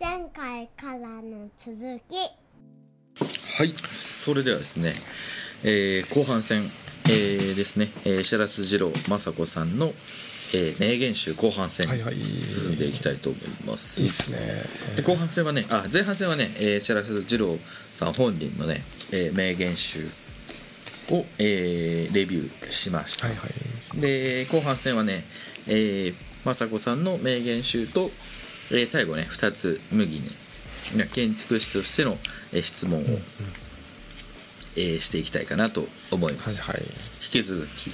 前回からの続き。はいそれではですね、えー後半戦、えーですね、えー、白洲二郎雅子さんの、えー名言集後半戦はいはい。進んでいきたいと思います、いいっすね。で後半戦はねあ前半戦はね、えー、白洲二郎さん本人のね、えー名言集を、えーレビューしました、はいはい。で後半戦はね、えー、雅子さんの名言集と、えー最後ね2つ麦に建築士としての、えー質問を、えーしていきたいかなと思います、はいはい。引き続き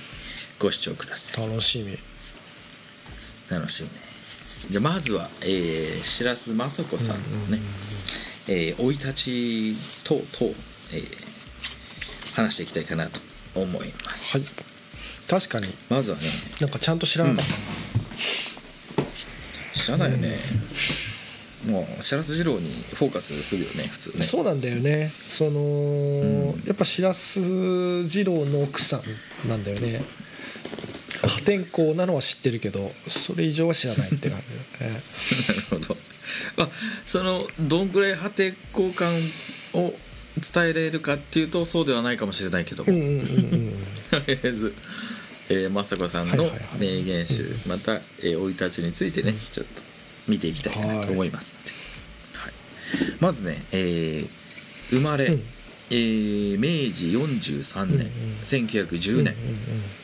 ご視聴ください。楽しみ。楽しみね。じゃあまずは、えー、白洲雅子さんのね生、えー生い立ち等々、えー話していきたいかなと思います、確かに。まずはねなんかちゃんと知らなかった。な、知らないよね、もう白洲二郎にフォーカスするよね普通ね。そうなんだよね。その、やっぱ白洲二郎の奥さんなんだよね。破天荒なのは知ってるけどそれ以上は知らないって感じね。なるほど。まあそのどんぐらい破天荒感を伝えられるかっていうとそうではないかもしれないけども、うんうんうんうん。とりあえず、えー、雅子さんの名言集、また生、えー、い立ちについてね、ちょっと見ていきたいかなと思います。はい。まずね、えー生まれ、うん。えー明治43年、1910年、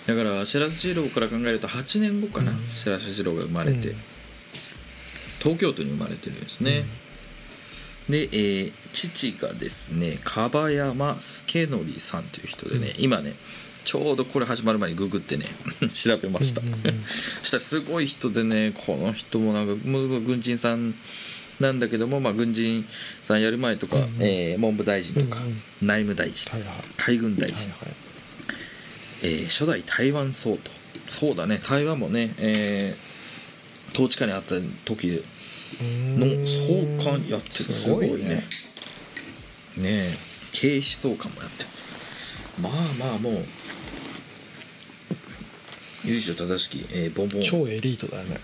だから白洲二郎から考えると8年後かな、白洲二郎が生まれて、うん。東京都に生まれてるんですね、で、えー父がですね樺山助則さんという人でね、今ねちょうどこれ始まる前にググってね 調べました、うんうんうん。したらすごい人でねこの人もなんかもう軍人さんなんだけども、まあ、軍人さんやる前とか、えー文部大臣とか、うんうん。内務大臣、はいはい。海軍大臣、はいはい。えー初代台湾総統。そうだね台湾もね、えー統治下にあった時の総監やってる。すごいね。ねえ警視総監もやってる。まあまあもう由緒正しき、えーボンボン。超エリートだよね。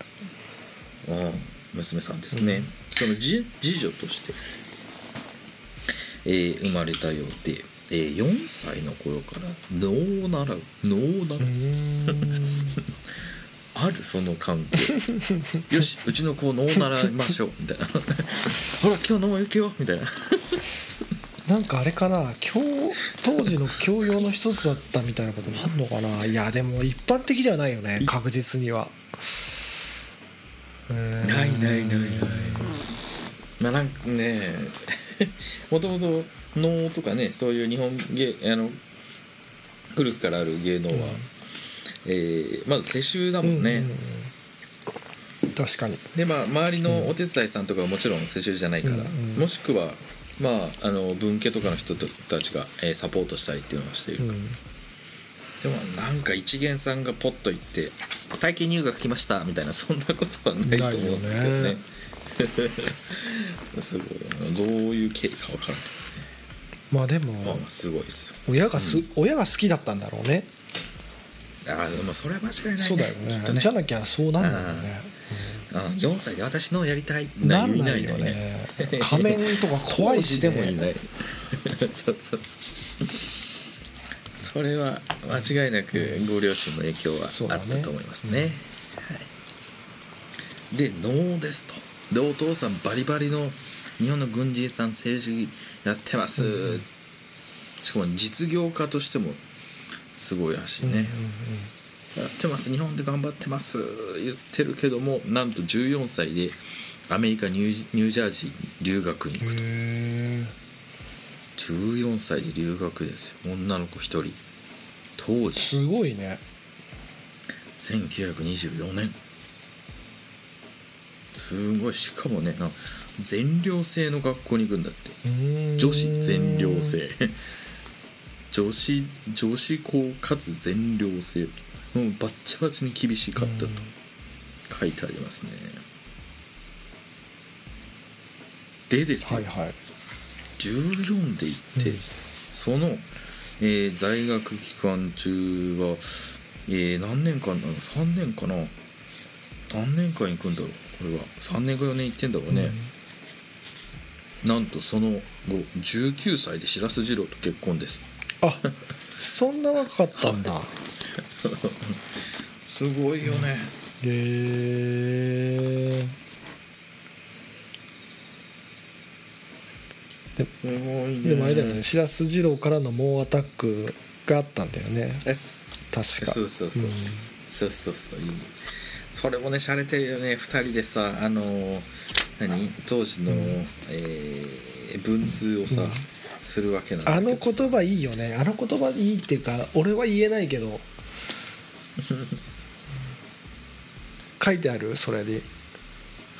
うん。娘さんですね、その次次女として、えー生まれたようで、えー4歳の頃から能を習う。能を習う、あるその関係。よしうちの子能を習いましょう。みたいな。ほら今日能行けよ。みたいななんかあれかな教当時の教養の一つだったみたいなこともあんのかな。いやでも一般的ではないよね確実には。ないないないないない。まあなんかねもともと能とかねそういう日本芸あの古くからある芸能は、えーまず世襲だもんね、確かに。でまあ周りのお手伝いさんとかはもちろん世襲じゃないから、うんうん。もしくはまああの文家とかの人たちが、えーサポートしたりっていうのをしている、うん。でもなんか一元さんがポッと行って「体験入学来ました」みたいなそんなことはないと思うんだけどね。ね。すごいどういう経緯か分からないまあでもまあまあすごいですよ。親がす、親が好きだったんだろうね。ああでもそれは間違いないねそうだよね。ね。じゃなきゃそうなんだよねうん4歳で私のやりたいなんいないよね。仮面とか怖いしでもいねない。そうそうそう。それは間違いなくご両親の影響はあったと思いますね。はい、で能ですと。でお父さんバリバリの日本の軍人さん政治やってます、しかも実業家としてもすごいらしいね、やってます。日本で頑張ってます。言ってるけどもなんと14歳でアメリカニュージャージーに留学に行くと。へえ14歳で留学ですよ。女の子1人。当時。すごいね。1924年。すごい。しかもねな全寮制の学校に行くんだって。女子全寮制。女子女子校かつ全寮制もうバッチバチに厳しかったと書いてありますね。でですよ、はいはい。14で行って、その、えー在学期間中は、えー何年間なの？3年かな。何年間行くんだろう？これは。3年か4年行ってんだろうね、なんとその後19歳で白洲次郎と結婚です。あそんな若かったんだ すごいよね。へえすごいね。でもあれだよね白洲二郎からの猛アタックがあったんだよね。えす。確か。そうそうそう、そう。そうそういいそれもね洒落てるよね。2人でさあのー何？当時の、えー文通をさ、するわけなんだあの言葉いいよね。あの言葉いいっていうか俺は言えないけど 書いてある？それで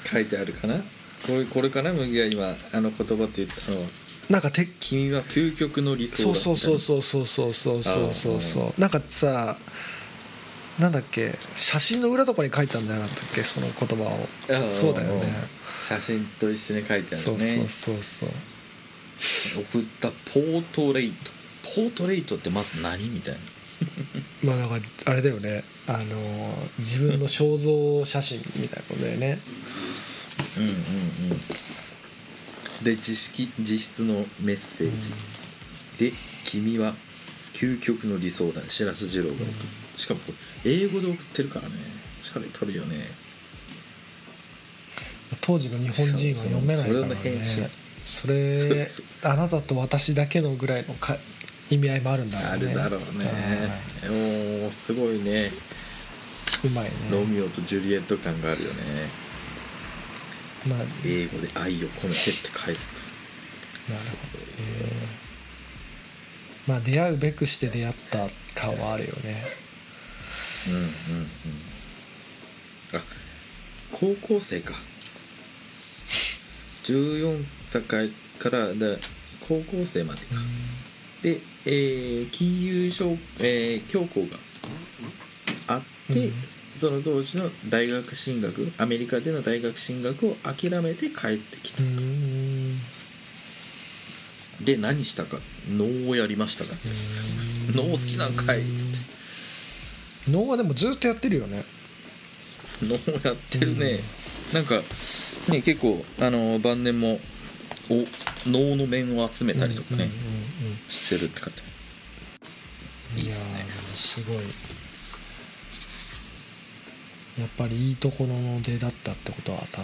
書いてあるかな？これこれかな？麦が今あの言葉って言ったのは。なんかて「君は究極の理想だ」そうそうそううそうそうそうそうそうそう。そうなんかさなんだっけ？写真の裏とかに書いたんじゃなかったっけ？その言葉を。そうだよね。写真と一緒に書いてあるそうねそうそうそう。送ったポートレイト。ポートレイトってまず何？みたいな まあだからあれだよね。あの自分の肖像写真みたいなことだよね。うんうんうん。で自識自筆のメッセージ、で「君は究極の理想だ」白洲二郎が送る、しかもこれ英語で送ってるからね。しゃれとるよね。当時の日本人は読めないからね。信それそうそう。あなたと私だけのぐらいのか意味合いもあるんだろうね。あるだろうね。おーすごいね。うまいね。ロミオとジュリエット感があるよね。まあなる英語で愛を込めてって返すと。ほど。へえまあ出会うべくして出会った感はあるよね。うんうんうんあ高校生か。14歳からだ高校生までか。で、えー金融商、えー教皇があって、うん。その当時の大学進学アメリカでの大学進学を諦めて帰ってきた。うーん。で何したか？能をやりましたか？能好きなんかい？っつって。能はでもずっとやってるよね。能やってるね、なんかね結構あの晩年もお能の面を集めたりとかね、うんうんうんしてるって方いいっすね。すごい。やっぱりいいところの出だったってことは確かだっ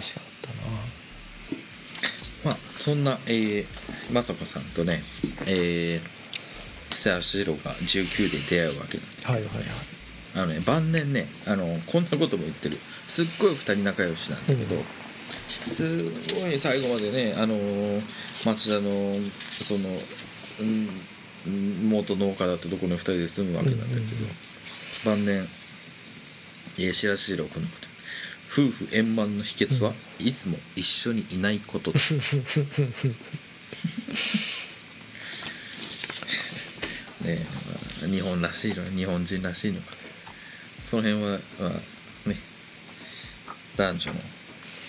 たまあそんな、えー、雅子さんとねえー、久谷二郎が19で出会うわけなんです。なはいはいはい。あのね晩年ねあのこんなことも言ってる。すっごい2人仲良しなんだけど、うん。すごい最後までねあの町田のその、元農家だったところに2人で住むわけなんだけど、晩年えー白石郎このこと夫婦円満の秘訣はいつも一緒にいないこと。だ ねまあ日本らしいの日本人らしいのか。その辺はまあね。男女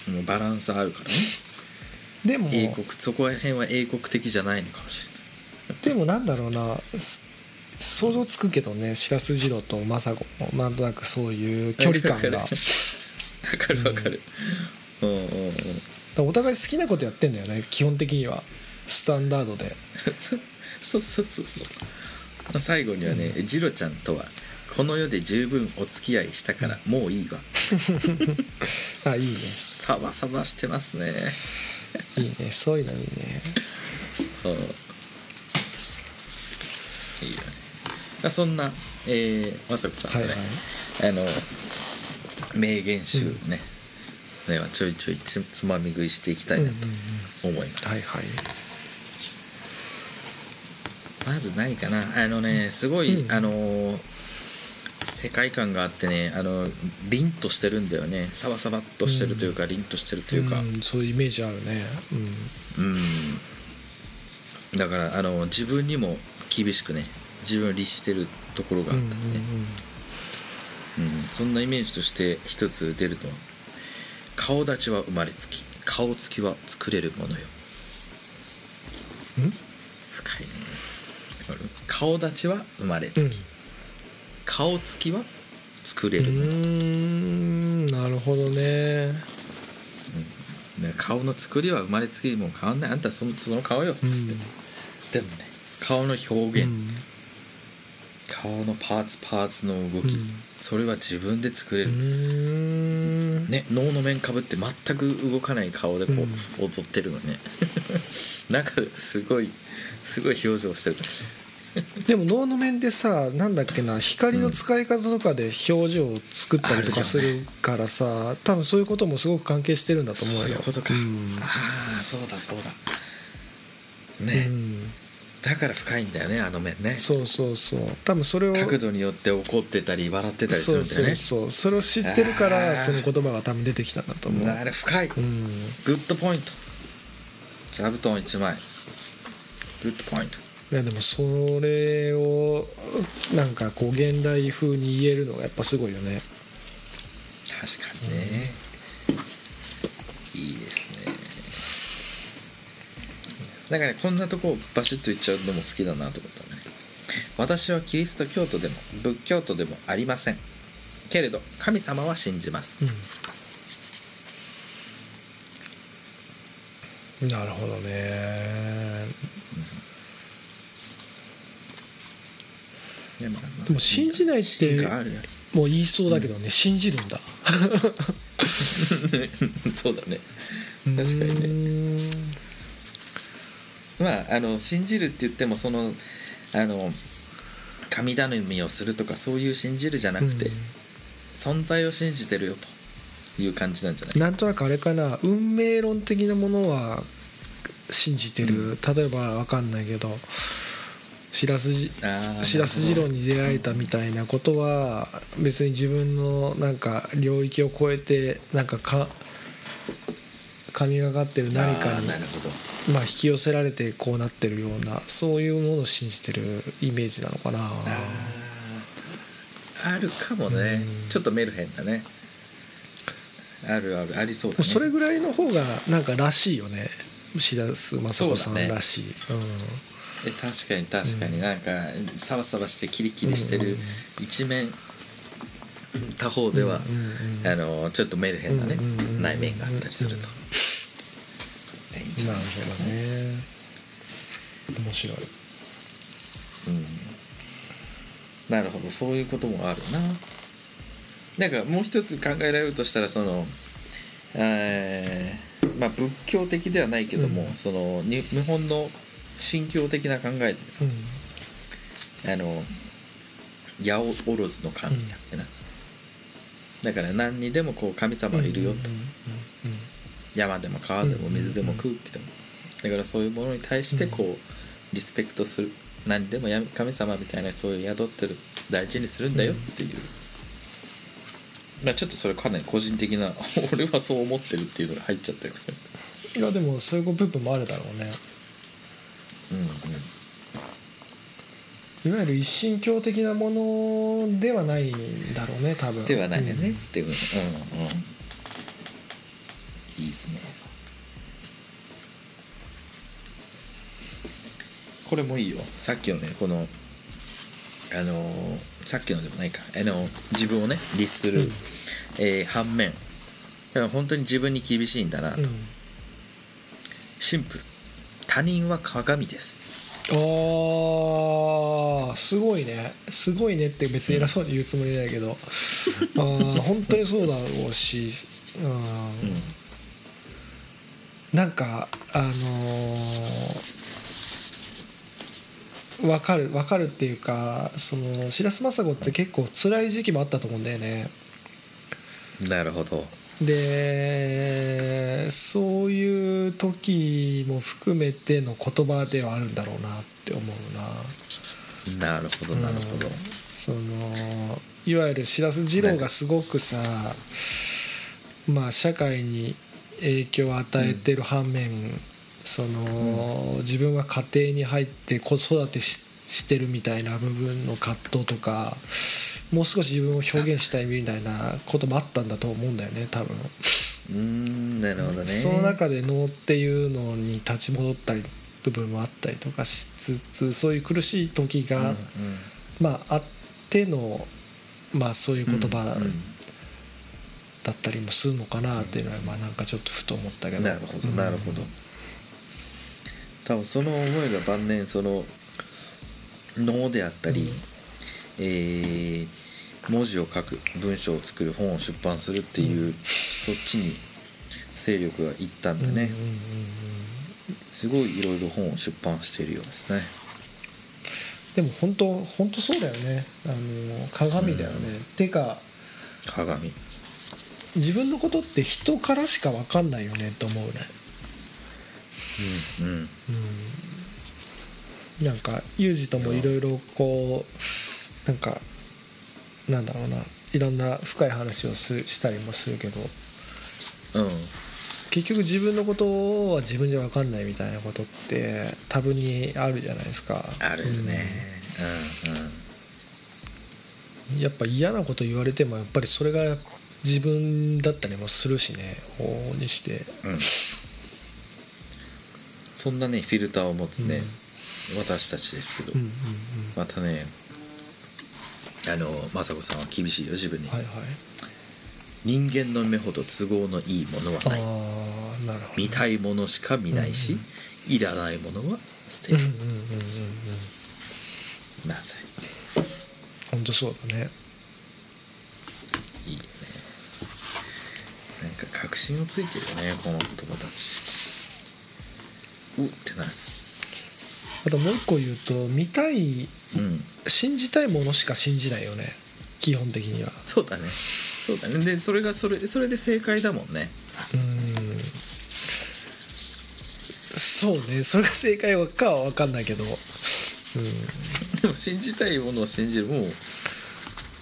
のバランスあるからね。でも。英国そこら辺は英国的じゃないのかもしれないでもなんだろうなす想像つくけどね白洲二郎と政子もなんとなくそういう距離感が。わかるわかる。うん。うんうんだからお互い好きなことやってんだよね基本的には。スタンダードで。そそうそうそうそう。まあ最後にはね「ジロちゃんとはこの世で十分お付き合いしたからもういいわ」あいいね。サバサバしてますね。いいね。そういうのいいね。うんいいよねあそんなえー、雅子さんのね、はいはい。あの名言集ね、ねちょいちょいつつまみ食いしていきたいなと思います、はいはい。まず何かな？あのねすごい、うん。あのー世界観があってねあの凛としてるんだよね。サバサバっとしてるというか、凛としてるというか。んそういうイメージあるね。うん。だからあの自分にも厳しくね自分を律してるところがあうんうんったりね、うんそんなイメージとして一つ出ると顔立ちは生まれつき顔つきは作れるものよ。うん？うん深いね。顔立ちは生まれつき、うん。顔つきは作れるもの、んなるほどね。ね顔の作りは生まれつきもう変わんない。あんたそのその顔よっつって、うん。でもね顔の表現、うん。顔のパーツパーツの動き、うん。それは自分で作れうる、ん。ね能の面かぶって全く動かない顔でこう、うん。踊ってるのね。なんかすごいすごい表情してる。感 じでも能の面でさなんだっけな光の使い方とかで表情を作ったりとかするからさ、多分そういうこともすごく関係してるんだと思うよ。そういうことか、うん。ああそうだそうだ。うね、んだから深いんだよねあの面ね。そうそうそう。多分それを角度によって怒ってたり笑ってたりするんだよね。そうそれを知ってるからその言葉が多分出てきたんだと思う。あれ深い、うん。 G ood point。座布団1枚。 Good point。いやでもそれをなんかこう現代風に言えるのがやっぱすごいよね。確かにね、いいですねだからねこんなとこをバシッと言っちゃうのも好きだなと思ったね。私はキリスト教徒でも仏教徒でもありません。けれど神様は信じます、なるほどね。いやまあまあでも信じないってもう言いそうだけどね、信じるんだ。そうだね。確かにね。ねまああの信じるって言ってもそのあの神頼みをするとかそういう信じるじゃなくて、存在を信じてるよという感じなんじゃない？なんとなくあれかな。運命論的なものは信じてる、例えばわかんないけどしらすじあーしらす次郎に出会えたみたいなことは別に自分のなんか領域を超えてなんかか神がかってる何かにまあ引き寄せられてこうなってるようなそういうものを信じてるイメージなのかな。あるかもね、ちょっとメルヘンだね。あるある。ありそうだね。それぐらいの方がなんからしいよね。白洲雅子さんらしい。え確かに確かに。なんかサバサバしてキリキリしてる一面他方では、あのちょっとメルヘンなね、うんうんうん内面があったりすると、いいんじうん。なるゃないですかほどね。面白い。うん。なるほど。そういうこともあるな。なんかもう一つ考えられるとしたらそのえーまあ仏教的ではないけども、そのに日本の神教的な考えでさ、あの八百万の神だってな、だから何にでもこう神様いるよと、山でも川でも水でも空気でも。だからそういうものに対してこうリスペクトする。何でもや神様みたいなそういう宿ってる。大事にするんだよっていう、まあちょっとそれかなり個人的な 俺はそう思ってるっていうのが入っちゃってるから。いやでもそういう部分もあるだろうね。うんうんいわゆる一神教的なものではないんだろうね多分。ではないよね、うん。っていううんうん。いいですね。これもいいよ。さっきのねこのあのーさっきのでもないか。あの自分をね律する、えー反面。だから本当に自分に厳しいんだなと、うん。シンプル。他人は鏡ですあーすごいね。すごいねって別に偉そうに言うつもりないけど、あー本当にそうだろうし、うん。なんかあのーわかるわかるっていうかその白洲雅子って結構辛い時期もあったと思うんだよね。なるほどでそういう時も含めての言葉ではあるんだろうなって思うな。なるほどなるほど、そのいわゆる白洲二郎がすごくさまあ社会に影響を与えてる反面、その、自分は家庭に入って子育てししてるみたいな部分の葛藤とかもう少し自分を表現したいみたいなこともあったんだと思うんだよね多分。うーんなるほどね。その中で能っていうのに立ち戻ったり部分もあったりとかしつつそういう苦しい時が、うんうん。まああってのまあそういう言葉うんだったりもするのかなっていうのはまあなんかちょっとふと思ったけど。なるほどなるほど、多分その思いが晩年その能であったり、えー文字を書く文章を作る本を出版するっていう、そっちに勢力がいったんでね、うんうんうんうん。すごいいろいろ本を出版しているようですね。でも本当本当そうだよね。あの鏡だよね、てか鏡。自分のことって人からしか分かんないよねと思うね。うんなんかユージともいろいろこうなんかなんだろうないろんな深い話をすしたりもするけど。うん。結局自分のことは自分じゃ分かんないみたいなことって多分にあるじゃないですか。あるよね。うんやっぱ嫌なこと言われてもやっぱりそれが自分だったりもするしね。往々にして。うん。うんそんなねフィルターを持つね、私たちですけど、うんうんうん。またねあの雅子さんは厳しいよ自分に、はいはい。人間の目ほど都合のいいものはあない。あなるほど。見たいものしか見ないし、いらないものは捨てる、うんうんうんうんうん。なさい本当そうだね。いいよね。なんか確信をついてるよねこの言葉たち。うってなる。あともう一個言うと見たいうん。信じたいものしか信じないよね。基本的には。そうだね。そうだね。でそれがそれそれで正解だもんね。うん。そうね。それが正解かは分かんないけど。うん。でも信じたいものを信じる。もう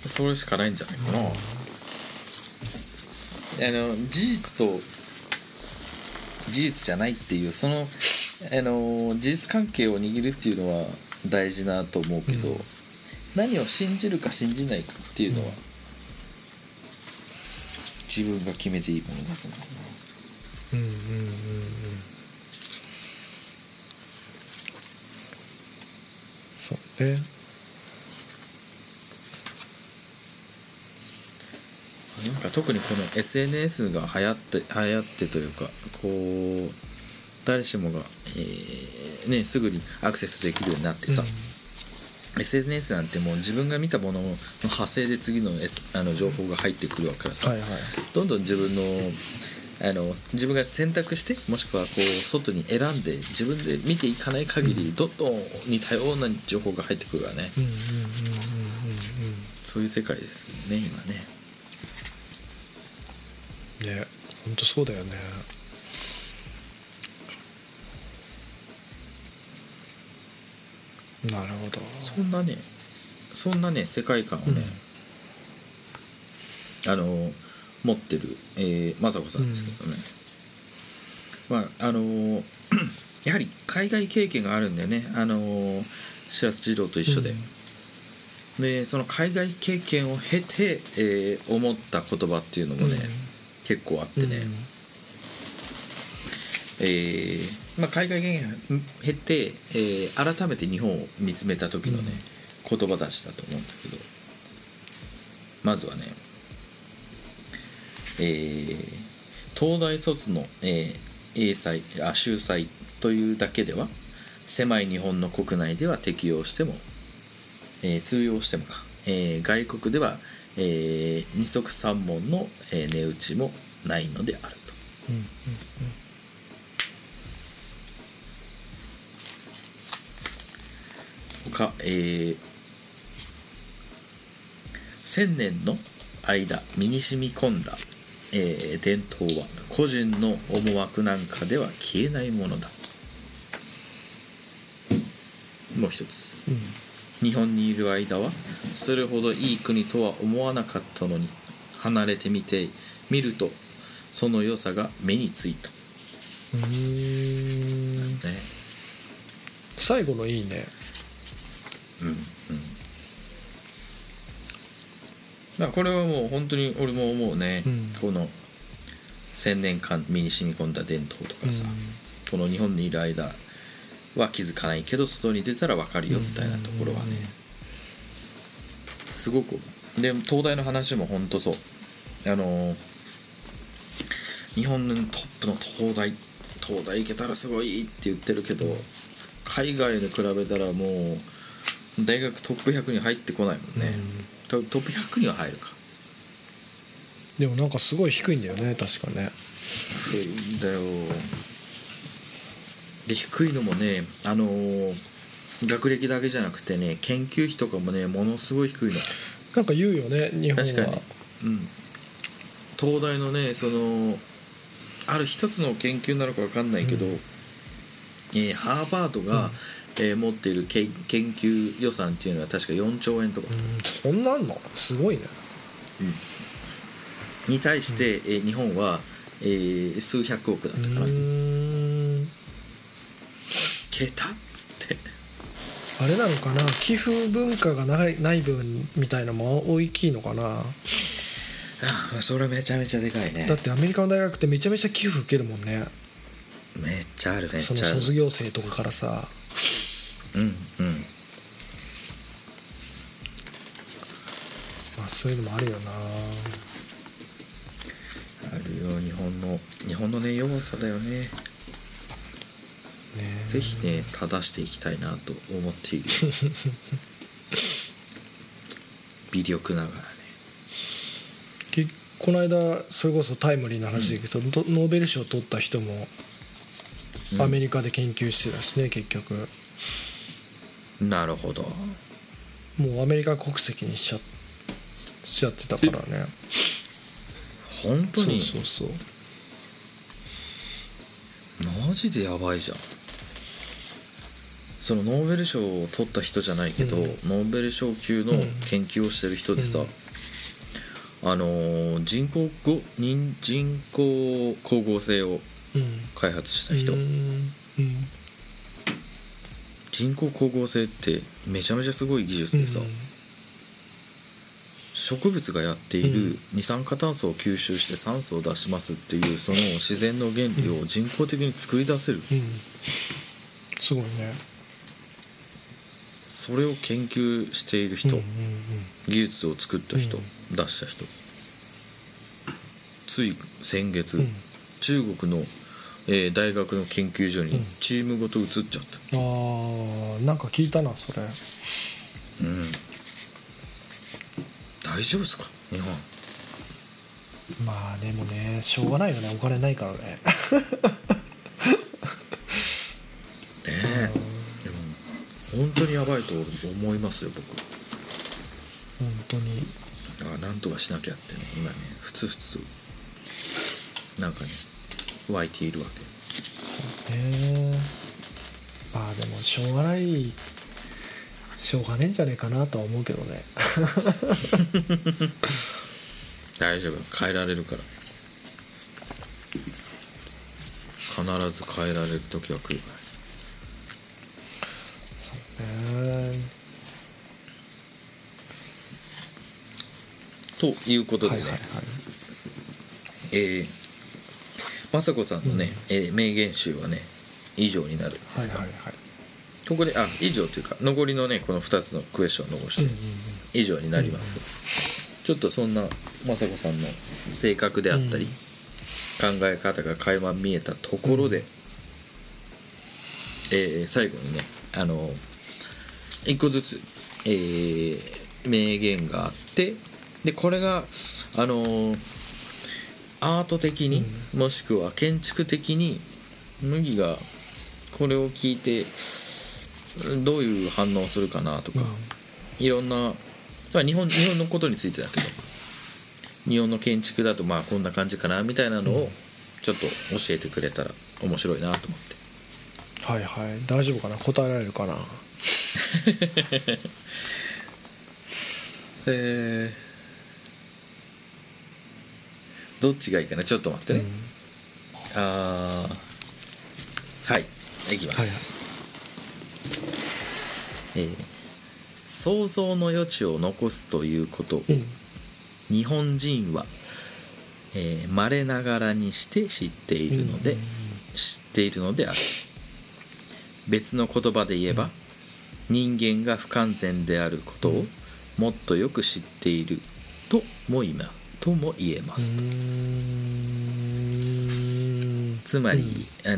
それしかないんじゃないかな、あの事実と事実じゃないっていうそのあの事実関係を握るっていうのは大事なと思うけど、うん。何を信じるか信じないかっていうのは、うん。自分が決めていいものだと思うな。うんうんうんうん。そうね。なんか特にこの SNS が流行って流行ってというかこう誰しもが、えーね、すぐにアクセスできるようになってさ、SNS なんてもう自分が見たものの派生で次の,、S、あの情報が入ってくるわけからさ、はいはい。どんどん自分のあの自分が選択してもしくはこう外に選んで自分で見ていかない限り、どんどん似たような情報が入ってくるわね、うんうんうんうんうんそういう世界ですよね今ね。うんね本当そうだよねなるほど。そんなねそんなね世界観をね、あの持ってる、えー、雅子さんですけどね、まああの やはり海外経験があるんだよね。あの白洲二郎と一緒で、うん。でその海外経験を経て、えー思った言葉っていうのもね、うん。結構あってね、えーまあ、海外経験を経て、えー改めて日本を見つめた時のね、言葉たちだと思うんだけどまずはね、えー東大卒の、えー英才あ秀才というだけでは狭い日本の国内では適用しても、えー通用してもか、えー外国では、えー二足三門の、えー値打ちもないのであると。うんうん他、えー千年の間身に染み込んだ、えー伝統は個人の思惑なんかでは消えないものだ。もう一つ。うん。日本にいる間はそれほどいい国とは思わなかったのに離れてみてみるとその良さが目についた、うーん。ね。最後のいいねうんうん。だからこれはもう本当に俺も思うね、うん。この千年間身に染み込んだ伝統とかさ、この日本にいる間は気づかないけど外に出たら分かるよみたいなところはね、すごく。で東大の話も本当そう。あの日本のトップの東大東大行けたらすごいって言ってるけど海外で比べたらもう大学トップ100に入ってこないもんね、トトップ100には入るか。でもなんかすごい低いんだよね確かね。低いんだよ。で低いのもねあのー学歴だけじゃなくてね研究費とかもねものすごい低いの。なんか言うよね日本は。確かに、うん、東大のねそのある一つの研究なのか分かんないけど、うん。えーハーバードが、えー持っているけ研究予算っていうのは確か4兆円とか。うんそんなんの？すごいね。に対して、えー日本は、えー数百億だったかな、うーん。桁っつって。あれなのかな？寄付文化がないない分みたいなのも大きいのかな？あそれめちゃめちゃでかいね。だってアメリカの大学ってめちゃめちゃ寄付受けるもんね。めっちゃあるめっそのちゃある。卒業生とかからさうんうん。まあそういうのもあるよな。あるよ日本の日本のね弱さだよね。ねぜひね正していきたいなと思っている。微力ながらね。きこの間それこそタイムリーな話だけど、とノーベル賞を取った人もうん。アメリカで研究してたしね結局なるほど。もうアメリカ国籍にしちゃしちゃってたからね。本当に？そうそうそう。マジでやばいじゃん。そのノーベル賞を取った人じゃないけど、うん。ノーベル賞級の研究をしてる人でさ、あのー人工ご人人工光合成をうん。開発した人、うん。うん人工光合成ってめちゃめちゃすごい技術でさ、植物がやっている二酸化炭素を吸収して酸素を出しますっていうその自然の原理を人工的に作り出せる、うん。すごいね。それを研究している人、うんうん技術を作った人、う出した人。つい先月、うん。中国の、えー大学の研究所にうん。チームごと移っちゃった、あーなんか聞いたなそれ。うん。大丈夫ですか？日本。まあでもねしょうがないよね。お金ないからね。ねえ。でも本当にやばいと思いますよ僕。本当に。だからなんとかしなきゃってね今ね。ふつふつ。なんかね湧いているわけ。そうね。まあでもしょうがない。しょうがねえんじゃねえかなとは思うけどね。大丈夫。変えられるから。必ず変えられる時は来る。からね。ということでね、はいはいはい。えー雅子さんのね、えー名言集はね以上になるんですが、はいはいはい。ここであ以上というか残りのねこの2つのクエスチョンを残して、うんうん以上になります、ちょっとそんな雅子さんの性格であったり、うん。考え方が垣間見えたところで、えー最後にねあの一個ずつ、えー名言があってでこれがあのアート的に、もしくは建築的に麦がこれを聞いてどういう反応をするかなとか、いろんな、まあ、日本日本のことについてだけど日本の建築だとまあこんな感じかなみたいなのをちょっと教えてくれたら面白いなと思って。はいはい。大丈夫かな？答えられるかな？えどっちがいいかなちょっと待ってね、うん。あー。はい。いきます、えー想像の余地を残すということ。を、うん。日本人はえー稀ながらにして知っているので、うん。知っているのである。別の言葉で言えば、人間が不完全であることをもっとよく知っているとも今とも言えます、うーん。つまり、あの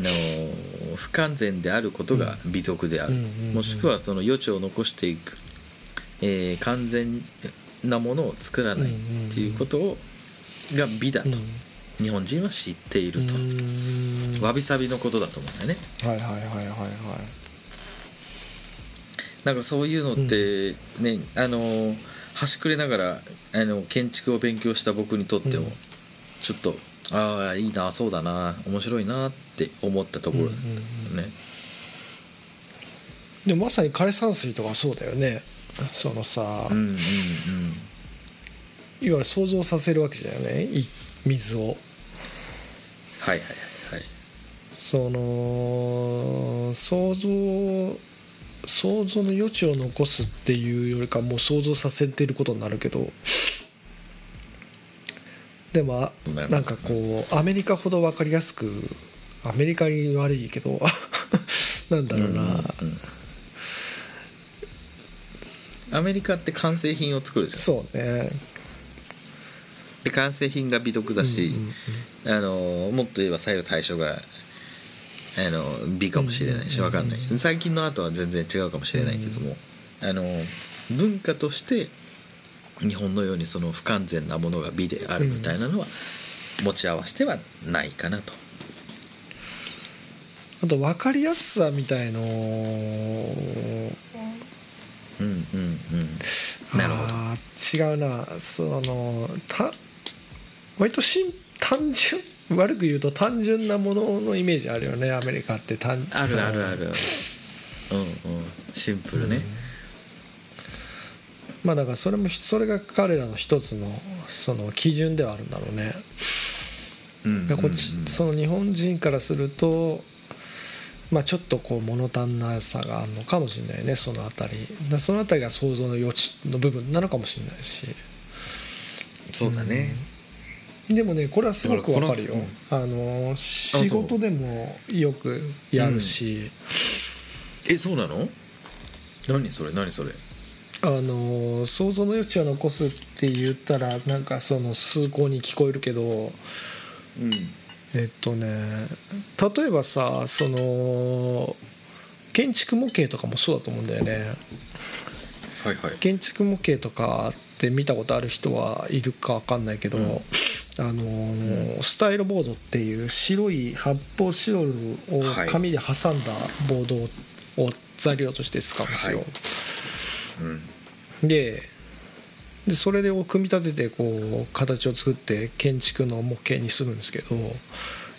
不完全であることが美徳である、うんうんうん。うんもしくはその余地を残していく、えー完全なものを作らないっていうことをが美だと、日本人は知っていると、うん。わびさびのことだと思うんだよね。はいはいはいはいはいなんかそういうのってね、あの端くれながらあの建築を勉強した僕にとっても、うんちょっとああいいなそうだな面白いなって思ったところだよね、でもまさに枯山水とかそうだよね。そのさ、うんうんうん。いわゆる想像させるわけじゃよね。い水を。はいはいはいはい。その想像想像の余地を残すっていうよりかもう想像させてることになるけどでもあなんかこうアメリカほど分かりやすくアメリカに悪いけど なんだろうな、アメリカって完成品を作るじゃん。そうね。で完成品が美徳だし、あのもっと言えば左右対称があの美かもしれないしわかんない。最近のアートは全然違うかもしれないけども、あの文化として日本のようにその不完全なものが美であるみたいなのは持ち合わせてはないかなと。あと分かりやすさみたいのうんうんうん。なるほど。違うな。そのた割としん単純悪く言うと単純なもののイメージあるよね。アメリカって単あるあるある。うんうん。シンプルね、まあだからそれもそれが彼らの一つのその基準ではあるんだろうね。うんでこっちその日本人からするとまあちょっとこう物足んなさがあるのかもしれないね。そのあたり。でそのあたりが想像の余地の部分なのかもしれないし。そうだね、でもねこれはすごくわかるよ。だあの仕事でもよくやるし、えそうなの？何それ？何それ？あの想像の余地を残すって言ったらなんかその崇高に聞こえるけどうん。えっとね例えばさその建築模型とかもそうだと思うんだよね。はいはい。建築模型とかって見たことある人はいるか分かんないけど、うんあのースタイロボードっていう白い発泡スチロールをはい。紙で挟んだボードを材料として使うんですよ、うん。ででそれでを組み立ててこう形を作って建築の模型にするんですけど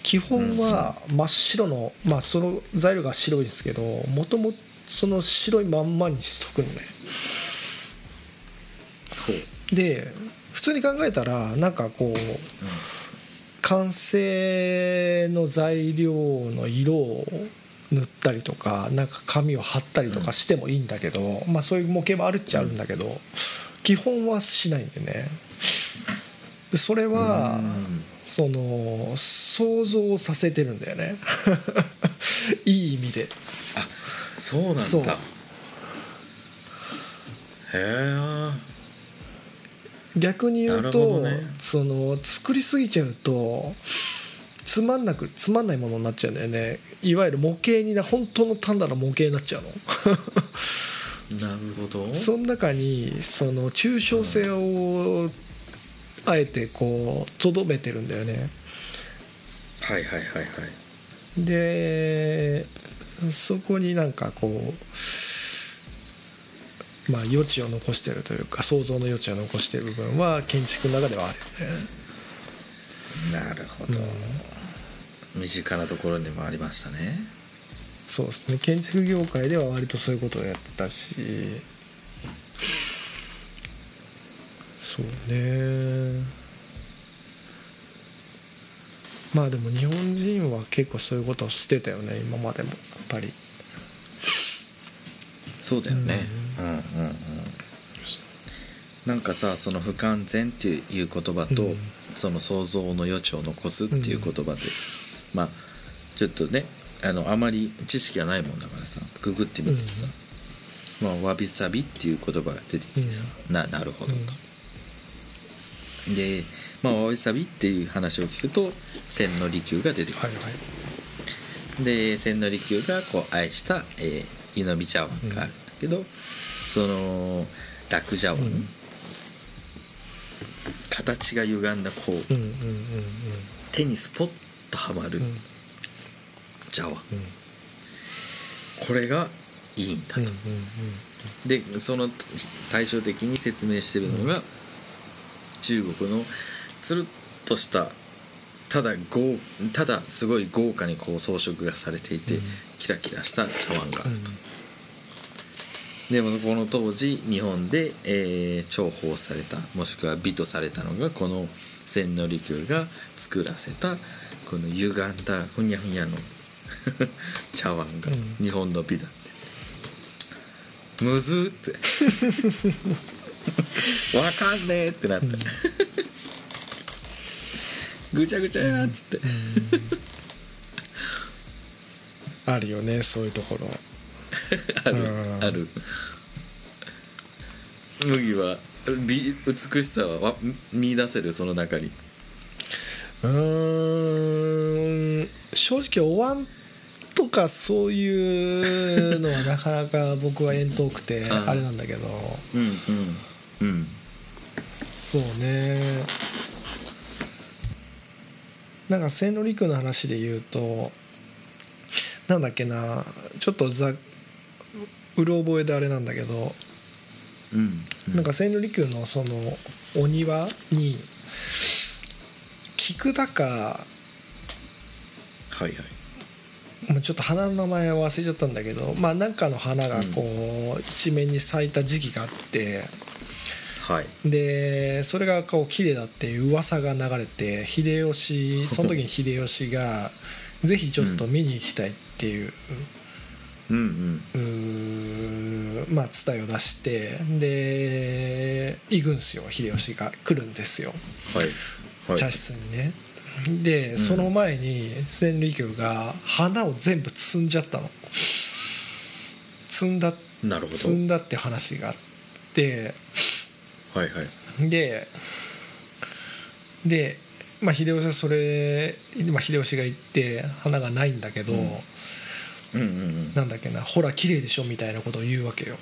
基本は真っ白のまあその材料が白いですけどもともとその白いまんまにしとくのね。ほで普通に考えたらなんかこう完成の材料の色を塗ったりとかなんか紙を貼ったりとかしてもいいんだけど、まあそういう模型もあるっちゃあるんだけど、基本はしないんでね。でそれは、その想像させてるんだよね。いい意味で。そうなんだ。へえ逆に言うと、ね。その作りすぎちゃうとつまんなくつまんないものになっちゃうんだよね。いわゆる模型にな本当の単なる模型になっちゃうの。なるほど。その中にその抽象性をあえてこうとどめてるんだよね。はいはいはいはい。でそこになんかこうまあ余地を残してるというか想像の余地を残してる部分は建築の中ではあるよね。なるほど、身近なところにもありましたね。そうですね。建築業界では割とそういうことをやってたし。そうね。まあでも日本人は結構そういうことをしてたよね今までも。やっぱり。そうだよね、うん、うんうんなんかさその不完全っていう言葉と、うん。その想像の余地を残すっていう言葉で、まあちょっとねあのあまり知識がないもんだからさググってみてさ、まあ、わびさびっていう言葉が出てきてさ、ななるほどと、で、まあ、わびさびっていう話を聞くと千の利休が出てくる、はいはい。で千利休がこう愛した、えー湯飲み茶碗があるんだけど、その楽茶碗、形が歪んだこううんうんうん手にスポッとはまるん。茶碗、これがいいんだと、うんうんでその対照的に説明してるのが、中国のつるっとしたただ豪ただすごい豪華にこう装飾がされていて、キラキラした茶碗があると、でもこの当時日本で、えー重宝されたもしくは美とされたのがこの千利休が作らせたこの歪んだふにゃふにゃの 茶碗がうん。日本の美だって。むずーって。わかんねえってなって、ぐちゃぐちゃやっつって、あるよねそういうところあるうん。ある。麦は美美しさはわ見出せる？その中に。うーん。正直お椀とかそういうのはなかなか僕は縁遠くて うんあれなんだけど。うんうんうん。そうね。なんか千利休の話で言うとなんだっけな。ちょっとざうろ覚えであれなんだけどうんなんか千利休のそのお庭に菊だかはいはい。もうちょっと花の名前を忘れちゃったんだけどまあなんかの花がこう一面に咲いた時期があってはい。でそれがこう綺麗だっていう噂が流れて秀吉その時に秀吉がぜひちょっと見に行きたいっていう,、うんうん。まあ伝えを出してで行くんですよ。秀吉が来るんですよ。はい。はい。茶室にね。でその前に千利休が花を全部摘んじゃったの。摘んだなるほど。摘んだって話があって。はいはい。でで、まあ、秀吉はそれ、まあ、秀吉が言って花がないんだけど、うんうんうんなんだっけなほら綺麗でしょみたいなことを言うわけよ。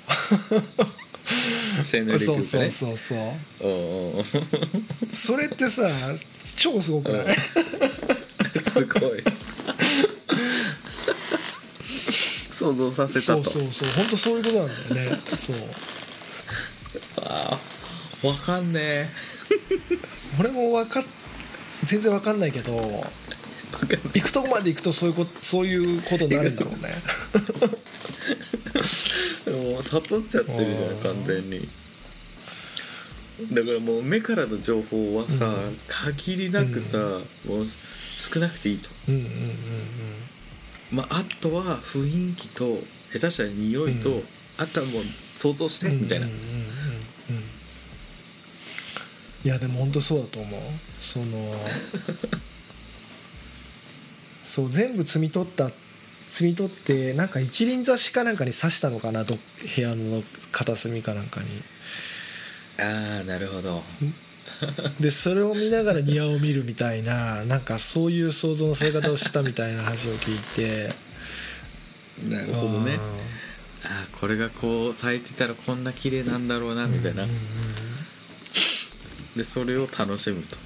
千利休そうそうそうそう。それってさ超すごくない、すごい。想像させたと。そうそうそう。本当そういうことなんだよね。そう。ああわかんねえ。俺もわかっ全然わかんないけど行くとこまで行くとそういうことそういうことになるんだろうね。もう悟っちゃってるじゃんうん。完全に。だからもう目からの情報はさ、限りなくさ、もう少なくていいと。うんうんうん。まああとは雰囲気と下手したら匂いと、うん。あとはもう想像して、うん。みたいな。うんうんうんうん。いやでも本当そうだと思う。その そう全部摘み取った摘み取ってなんか一輪挿しかなんかに刺したのかなど部屋の片隅かなんかに。ああなるほど。でそれを見ながら庭を見るみたいななんかそういう想像のされ方をしたみたいな話を聞いて。なるほどね。あああこれがこう咲いてたらこんな綺麗なんだろうなみたいな、でそれを楽しむと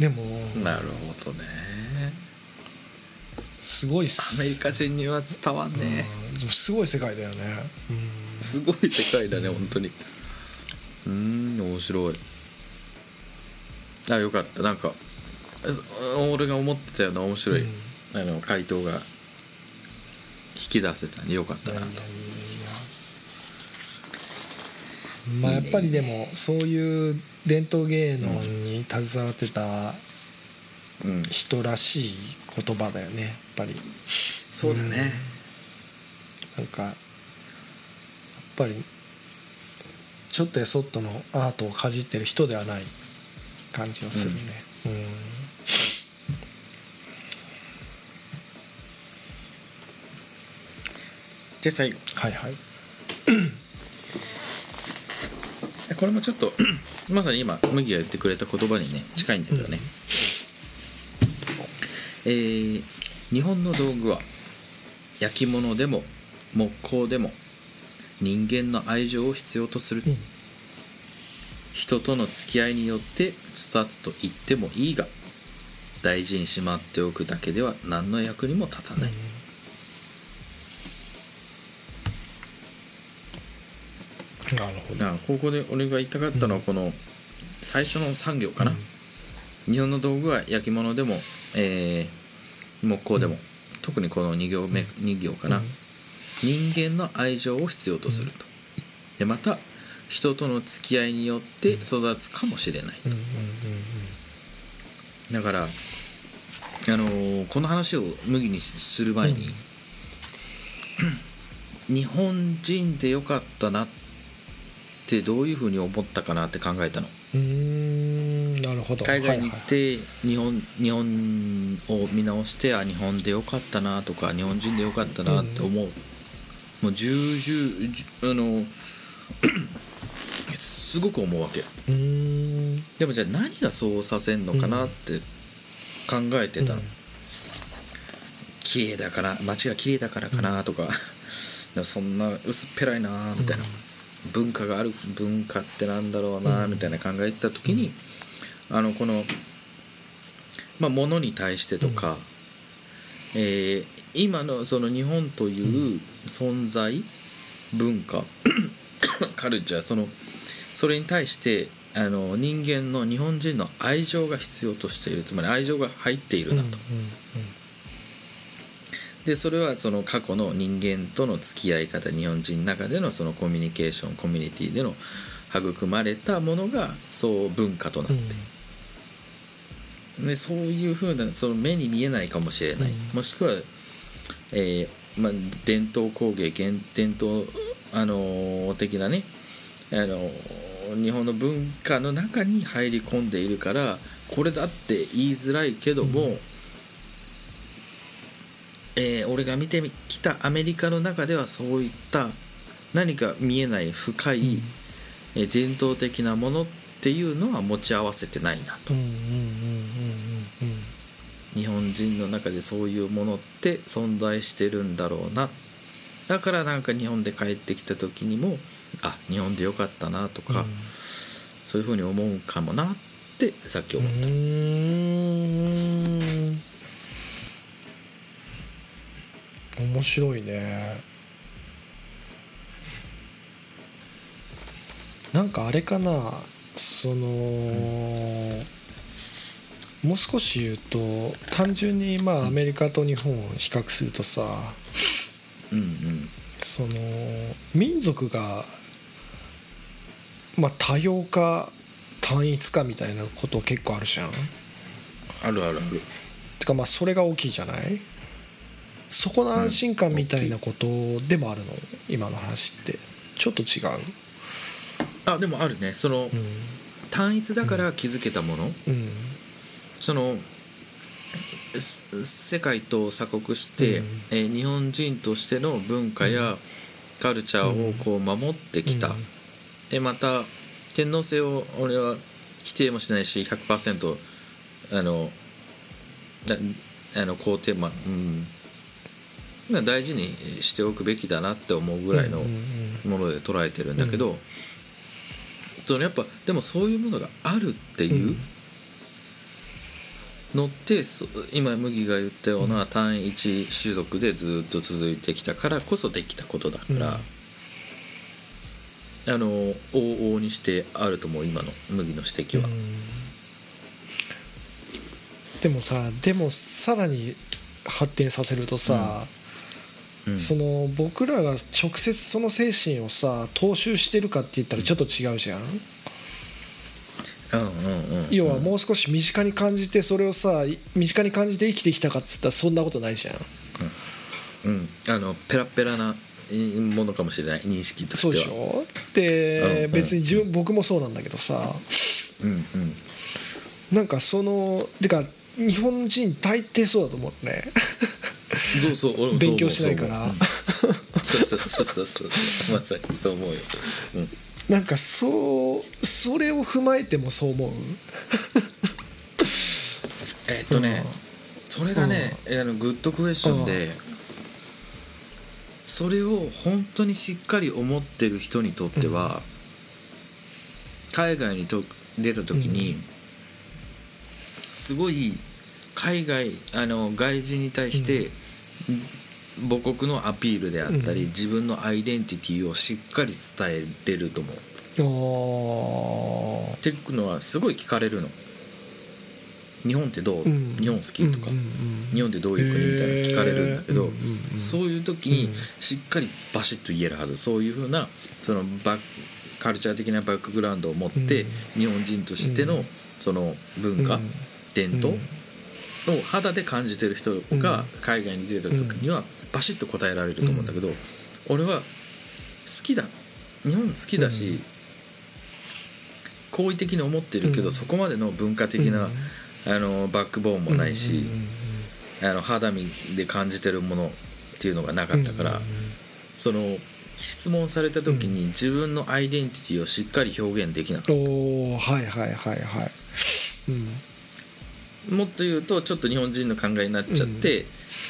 でもなるほどね。すごいっす。アメリカ人には伝わんねうん。すごい世界だよね、すごい世界だね本当に。うーん面白い。あよかった。なんかあ俺が思ってたような面白い、うん。あの回答が引き出せたんでよかったなとまあやっぱりでもそういう伝統芸能に携わってたうん。人らしい言葉だよねやっぱり。そうだね、なんかやっぱりちょっとやそっとのアートをかじってる人ではない感じがするね。じゃあ最後。うんはいはいこれもちょっと まさに今麦が言ってくれた言葉にね近いんだけどね、えー日本の道具は焼き物でも木工でも人間の愛情を必要とする、うん。人との付き合いによって育つと言ってもいいが大事にしまっておくだけでは何の役にも立たない、なるほど。だからここで俺が言いたかったのはこの最初の産業かな、日本の道具は焼き物でも、えー木工でも、特にこの2行目2行かな、人間の愛情を必要とすると。でまた人との付き合いによって育つかもしれないうんうんだからあのーこの話を麦にする前に、日本人でよかったなってどういうふうに思ったかなって考えたの。うんなるほど。海外に行っはいて日本日本を見直してあ日本でよかったなとか日本人でよかったなって思う、もう重々あの すごく思うわけ。でもじゃあ何がそうさせんのかなって考えてたの、うん。綺麗だから街が綺麗だからかなとか,、そんな薄っぺらいなみたいな、文化がある文化ってなんだろうなみたいな考えてた時に、あのこのまあ物に対してとか、えー今のその日本という存在文化 カルチャーそのそれに対してあの人間の日本人の愛情が必要としているつまり愛情が入っているなと。でそれはその過去の人間との付き合い方日本人の中でのそのコミュニケーションコミュニティでの育まれたものがそう文化となって、でそういうふうなその目に見えないかもしれない、うん。もしくは、えーまあ、伝統工芸現伝統、あのー的なね、あのー日本の文化の中に入り込んでいるからこれだって言いづらいけども、えー俺が見てきたアメリカの中ではそういった何か見えない深い、えー伝統的なものっていうのは持ち合わせてないなと。うんうんうんうん日本人の中でそういうものって存在してるんだろうな。だからなんか日本で帰ってきた時にもあ日本でよかったなとか、そういうふうに思うかもなってさっき思った。うんうーん面白いね。なんかあれかなその、もう少し言うと単純にまあアメリカと日本を比較するとさうんうん。その民族がまあ多様化単一化みたいなこと結構あるじゃん。あるあるある。てかまあそれが大きいじゃない？そこの安心感みたいなことでもあるの、今の話って。ちょっと違う？あでもあるね。その、単一だから気づけたもの、うん。そのす世界と鎖国して、うん。えー日本人としての文化やカルチャーをこう守ってきた、うん。でまた天皇制を俺は否定もしないし100%あのなあの肯定まあうん。まあ大事にしておくべきだなって思うぐらいのもので捉えてるんだけど、そのやっぱでもそういうものがあるっていうのって、そ今麦が言ったような単一種族でずっと続いてきたからこそできたことだから、あの往々にしてあると思う今の麦の指摘は。でもさでもさらに発展させるとさ、うんその僕らが直接その精神をさ踏襲してるかって言ったらちょっと違うじゃん、うんうんうん、要はもう少し身近に感じてそれをさい身近に感じて生きてきたかっつったらそんなことないじゃん。うん、あのペラペラなえものかもしれない認識としては。そうでしょ？で、うんうん。別に自分僕もそうなんだけどさ。うんうん。なんかそのてか日本人大抵そうだと思うねそうそう俺もそう思う勉強しないから。そうそうそうそうそうそう。まさにそう思うよ、うん、なんかそうそれを踏まえてもそう思う？えっとね、それがね、あのグッドクエスチョンで、それを本当にしっかり思ってる人にとっては、海外にと出た時に、すごい海外あの外人に対して、母国のアピールであったり、うん。自分のアイデンティティをしっかり伝えれると思う。あっていうのはすごい聞かれるの。日本ってどう、うん。日本好きとか、うんうんうん日本ってどういう国みたいなの聞かれるんだけど、うんうんうん。そういう時にうん。しっかりバシッと言えるはず。そういうふうなそのバッカルチャー的なバックグラウンドを持って、うん。日本人としてのその文化、うん。伝統を肌で感じてる人が海外に出た時にはバシッと答えられると思うんだけど、俺は好きだ。日本好きだし、好意的に思ってるけど、うん。そこまでの文化的な、うん。あのバックボーンもないし、あの肌身で感じてるものっていうのがなかったから、その質問された時に自分のアイデンティティをしっかり表現できなかっおおはいはいはいはい。うん。たもっと言うとちょっと日本人の考えになっちゃって、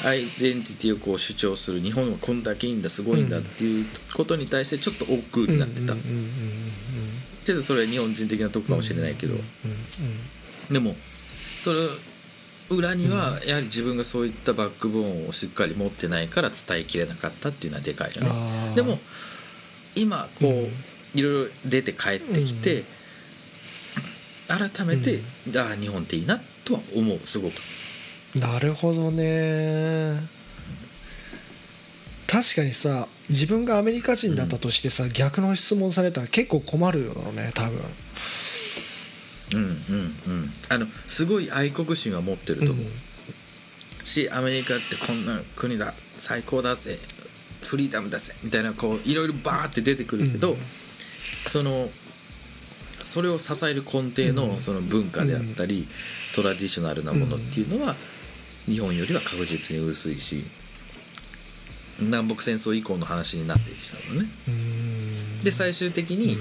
アイデンティティをこう主張する日本はこんだけいいんだすごいんだっていうことに対してちょっと億劫になってた、ちょっとそれは日本人的なとこかもしれないけど、うんでもそれ裏にはやはり自分がそういったバックボーンをしっかり持ってないから伝えきれなかったっていうのはでかいよね。でも今こう、うん。いろいろ出て帰ってきて、改めて、ああ日本っていいなとは思うすごく。なるほどね。確かにさ自分がアメリカ人だったとしてさ、逆の質問されたら結構困るよね多分。うんうんうん。あのすごい愛国心は持ってると思う、しアメリカってこんな国だ最高だぜフリーダムだぜみたいなこういろいろバーって出てくるけど、うん。そのそれを支える根底のその文化であったり、トラディショナルなものっていうのは日本よりは確実に薄いし南北戦争以降の話になってきたのね。うん。で最終的に、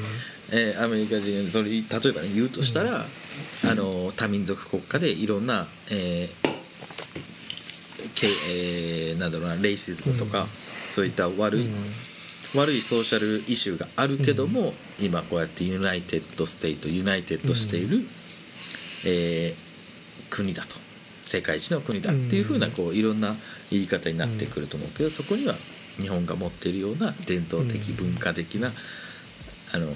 えーアメリカ人それ例えば、ね、言うとしたら、あの多民族国家でいろんな、えーけえーなんだろうなレイシズムとか、そういった悪い、悪い social issue があるけども、今こうやって United State United している、えー国だと。世界一の国だっていうふうなこういろんな言い方になってくると思うけど、そこには日本が持っているような伝統的、うん文化的なあのな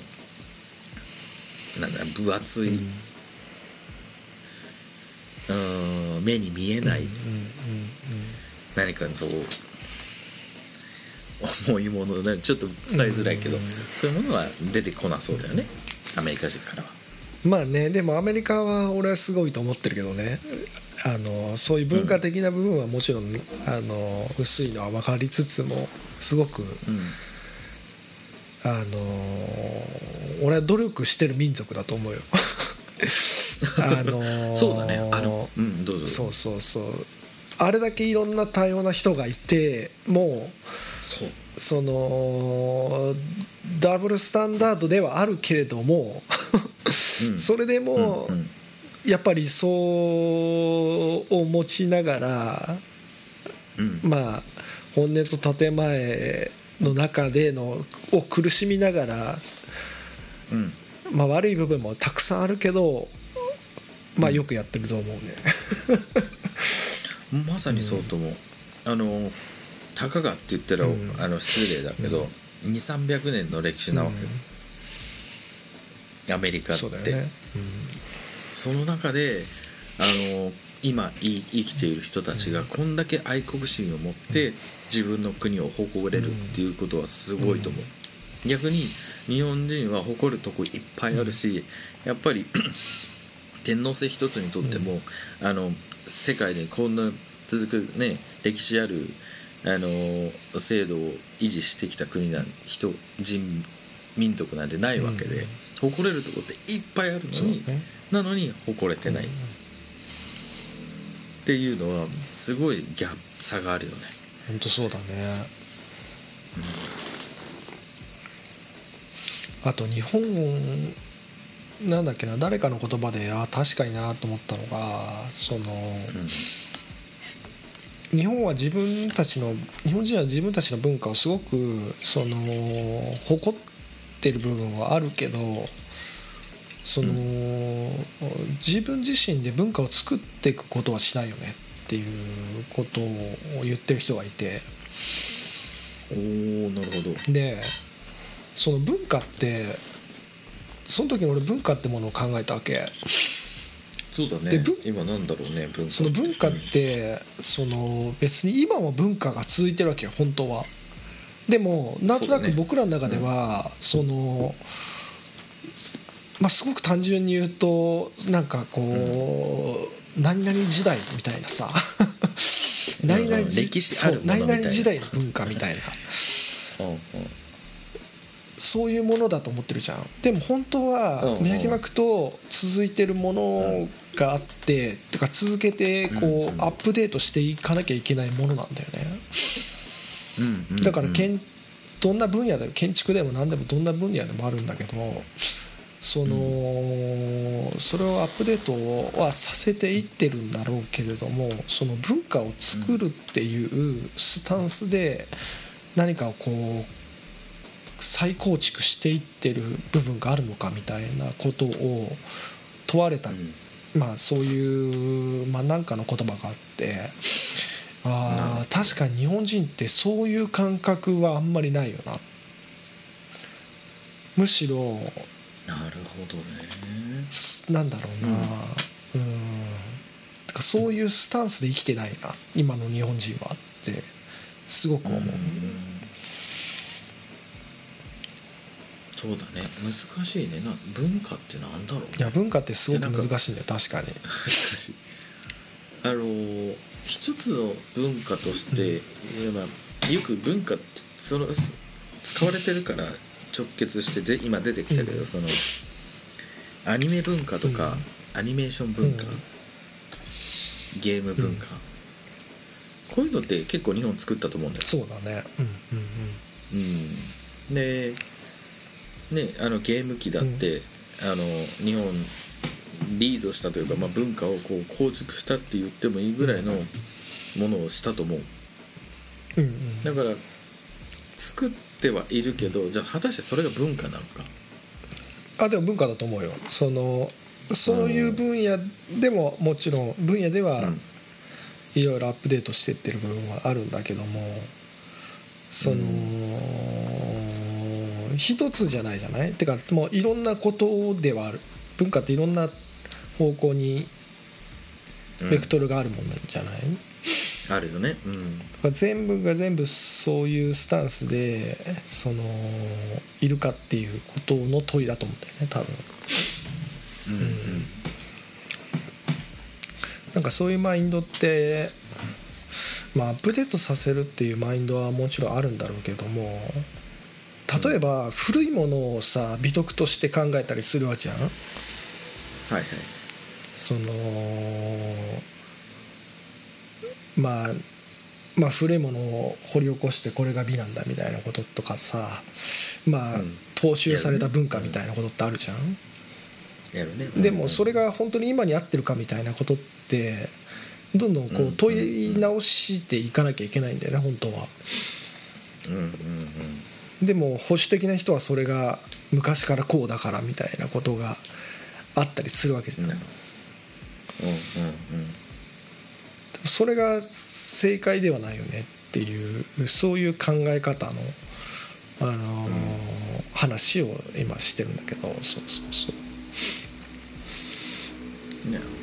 んだ分厚い、うん。目に見えない、何かそう重いものねちょっと伝えづらいけど、うん。そういうものは出てこなそうだよね。アメリカ人からは。まあねでもアメリカは俺はすごいと思ってるけどね。あのそういう文化的な部分はもちろん、あの薄いのは分かりつつもすごくうん。あの俺は努力してる民族だと思うよ。あのそうだね。あのうんどうぞ。そうそうそう。あれだけいろんな多様な人がいてもうそのダブルスタンダードではあるけれども、うん。それでも、うんうん。やっぱりそうを持ちながらうん。まあ本音と建前の中でのを苦しみながら、うん。まあ、悪い部分もたくさんあるけどまあよくやってると思うね。まさにそうと思う、あのたかがって言ったら、うん。あの失礼だけど、2 3 0 0年の歴史なわけよ、アメリカって。そね。その中であの今い生きている人たちがこんだけ愛国心を持って自分の国を誇れるっていうことはすごいと思う、逆に日本人は誇るとこいっぱいあるしやっぱり 天皇制一つにとっても、あの世界でこんな続くね歴史あるあの制度を維持してきた国なん人人民族なんてないわけで、うん。誇れるとこっていっぱいあるのに、ね。なのに誇れてない、っていうのはすごいギャップ差があるよね。本当そうだね、あと日本なんだっけな誰かの言葉であ確かになと思ったのがその、日本は自分たちの日本人は自分たちの文化をすごくその誇ってる部分はあるけどその、自分自身で文化を作っていくことはしないよねっていうことを言ってる人がいて。おおなるほど。でその文化ってその時に俺文化ってものを考えたわけそうだね。今なんだろうね文化。その文化ってその別に今も文化が続いてるわけよ本当は。でもなんとなく僕らの中ではそのまあすごく単純に言うとなんかこう何々時代みたいなさ。何々時代の文化みたいな。うんうんそういうものだと思ってるじゃん。でも本当うんはうん。宮城幕と続いてるものがあっててか続けてこうんううん。アップデートしていかなきゃいけないものなんだよね。うんうんだからけんどんな分野でも建築でも何でもどんな分野でもあるんだけどそのそれをアップデートはさせていってるんだろうけれどもその文化を作るっていうスタンスで何かをこう再構築していってる部分があるのかみたいなことを問われた、うん。まあそういう、まあ、なんかの言葉があって。あー確かに日本人ってそういう感覚はあんまりないよな。むしろなるほどね。すなんだろうな。うん。てかそういうスタンスで生きてないな今の日本人はってすごく思う、そうだね。難しいね。な文化ってなんだろうね。いや文化ってすごく難しいんだよ。確かに。難しい。あのー一つの文化として、いやまあよく文化ってそのす使われてるから直結してで今出てきたけど、うん。そのアニメ文化とか、アニメーション文化、うん。ゲーム文化、こういうのって結構日本作ったと思うんだよ。そうだね。うん。うん、でねあのゲーム機だって、あの日本リードしたというか、まあ、文化をこう構築したって言ってもいいぐらいのものをしたと思う。うんうんうん。だから作ってはいるけどじゃあ果たしてそれが文化なのか。あでも文化だと思うよ。そのそういう分野でももちろん分野ではうん。いろいろアップデートしてってる部分はあるんだけどもその、一つじゃないじゃない？てかもういろんなことではある。文化っていろんな方向にうん。ベクトルがあるものじゃない、あるよね。うん。全部が全部そういうスタンスでそのいるかっていうことの問いだと思うんだよね多分。なんかそういうマインドってまあアップデートさせるっていうマインドはもちろんあるんだろうけども例えば古いものをさ美徳として考えたりするわけじゃん。はいはい。そのまあまあ古いものを掘り起こしてこれが美なんだみたいなこととかさまあうん。踏襲された文化みたいなことってあるじゃん。やるね。でもそれが本当に今に合ってるかみたいなことってどんどんこうん。う問い直していかなきゃいけないんだよね本当は。うんうんうんでも保守的な人はそれが昔からこうだからみたいなことがあったりするわけじゃない。うんうんそれが正解ではないよねっていうそういう考え方の、あのー話を今してるんだけどそうそうそう。うんなるほどね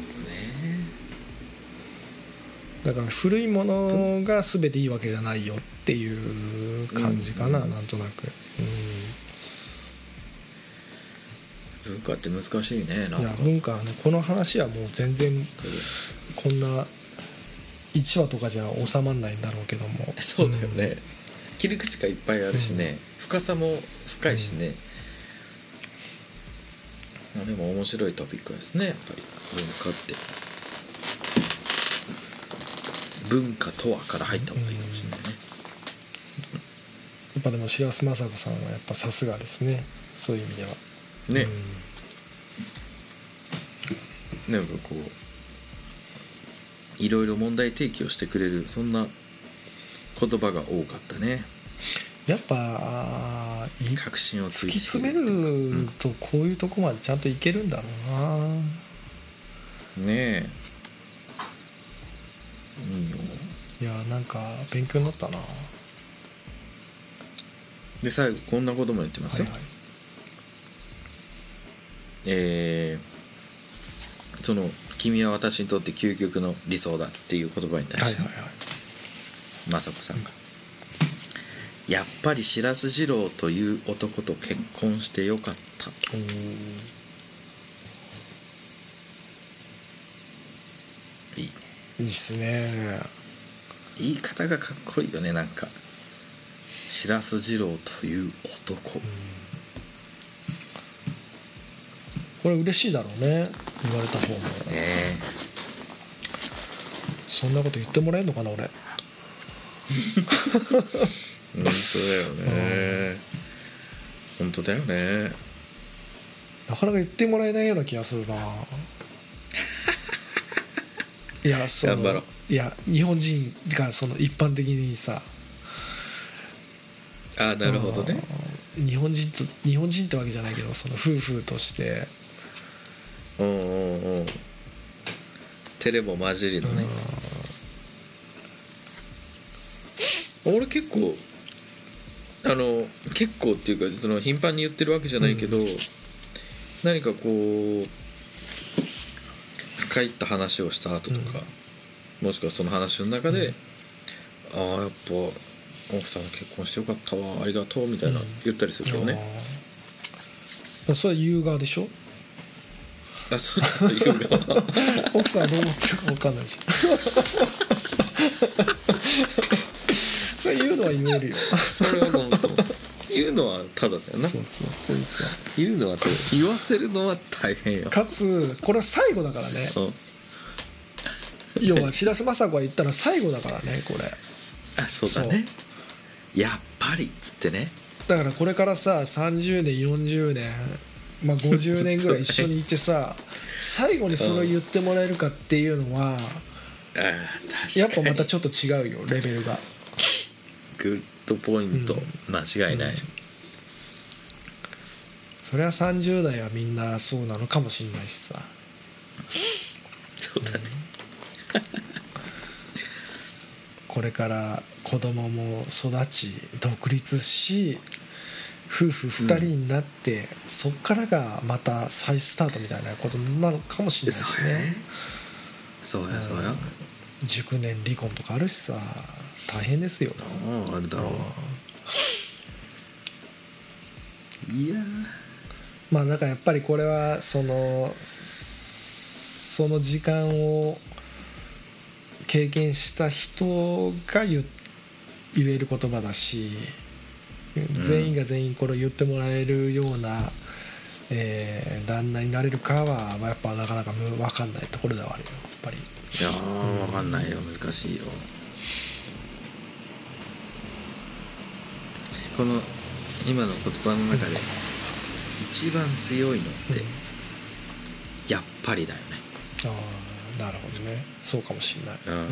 だから古いものが全ていいわけじゃないよっていう感じかな、うん。なんとなく、文化って難しいねなうんん、いかや文化はねこの話はもう全然こんな1話とかじゃ収まんないんだろうけども。そうだよね、切り口がいっぱいあるしね、深さも深いしね、まあでも面白いトピックですねやっぱり。文化って。文化とはから入った方がいいかぱでも白洲雅子さんはやっぱさすがですね。そういう意味では。ね、なんかこういろいろ問題提起をしてくれるそんな言葉が多かったね。やっぱい確信をつ突き詰めるとこういうとこまでちゃんといけるんだろうな。ねえ。いいよいやなんか勉強になったな。はで最後こんなことも言ってますよ、いはい。えーその「君は私にとって究極の理想だ」っていう言葉に対して、はいはいはい。雅子さんが「やっぱり白洲二郎という男と結婚してよかった」いい。ねいいっすね。言い方がかっこいいよねなんか白洲二郎という男、これ嬉しいだろうね。言われた方も。ね。そんなこと言ってもらえるのかな俺。本当だよね。本当だよね。なかなか言ってもらえないような気がするな。いやそう。いや日本人がその一般的にさああなるほどね。日本人と日本人ってわけじゃないけどその夫婦として。うんうんうん。テレも混じりのね。俺結構あの結構っていうかその頻繁に言ってるわけじゃないけど、何かこう深いった話をした後とか、もしくはその話の中で、ああやっぱ奥さん結婚してよかったわありがとうみたいな言ったりするけどね、あー。それは言う側でしょ？あそうそうそう言う側奥さんはどう思ってるか分かんないし。それ言うのは言えるよ。それは本当。言うのはただだよな。そうそうそうそう言うのはただ言わせるのは大変よ。かつこれは最後だからね。うん。要は白洲雅子が言ったら最後だからねこれ。あそうだねやっぱりっつってね。だからこれからさ30年40年まあ50年ぐらい一緒にいてさ 最後にそれを言ってもらえるかっていうのはやっぱまたちょっと違うよレベルが。グッドポイント、間違いない、それは30代はみんなそうなのかもしれないしさ。そうだね。これから子供も育ち独立し夫婦2人になって、そっからがまた再スタートみたいなことなのかもしれないしね。そうやねそうや。熟年離婚とかあるしさ大変ですよあああるだろう。いや。まあだからやっぱりこれはそのその時間を経験した人が言言える言葉だし全員が全員これを言ってもらえるような、えー旦那になれるかはまあやっぱなかなかむ分かんないところではあるよ。やっぱり。いやー分かんないよ。難しいよ。この今の言葉の中で一番強いのってやっぱりだよね。ああなるほどね。そうかもしれない。うん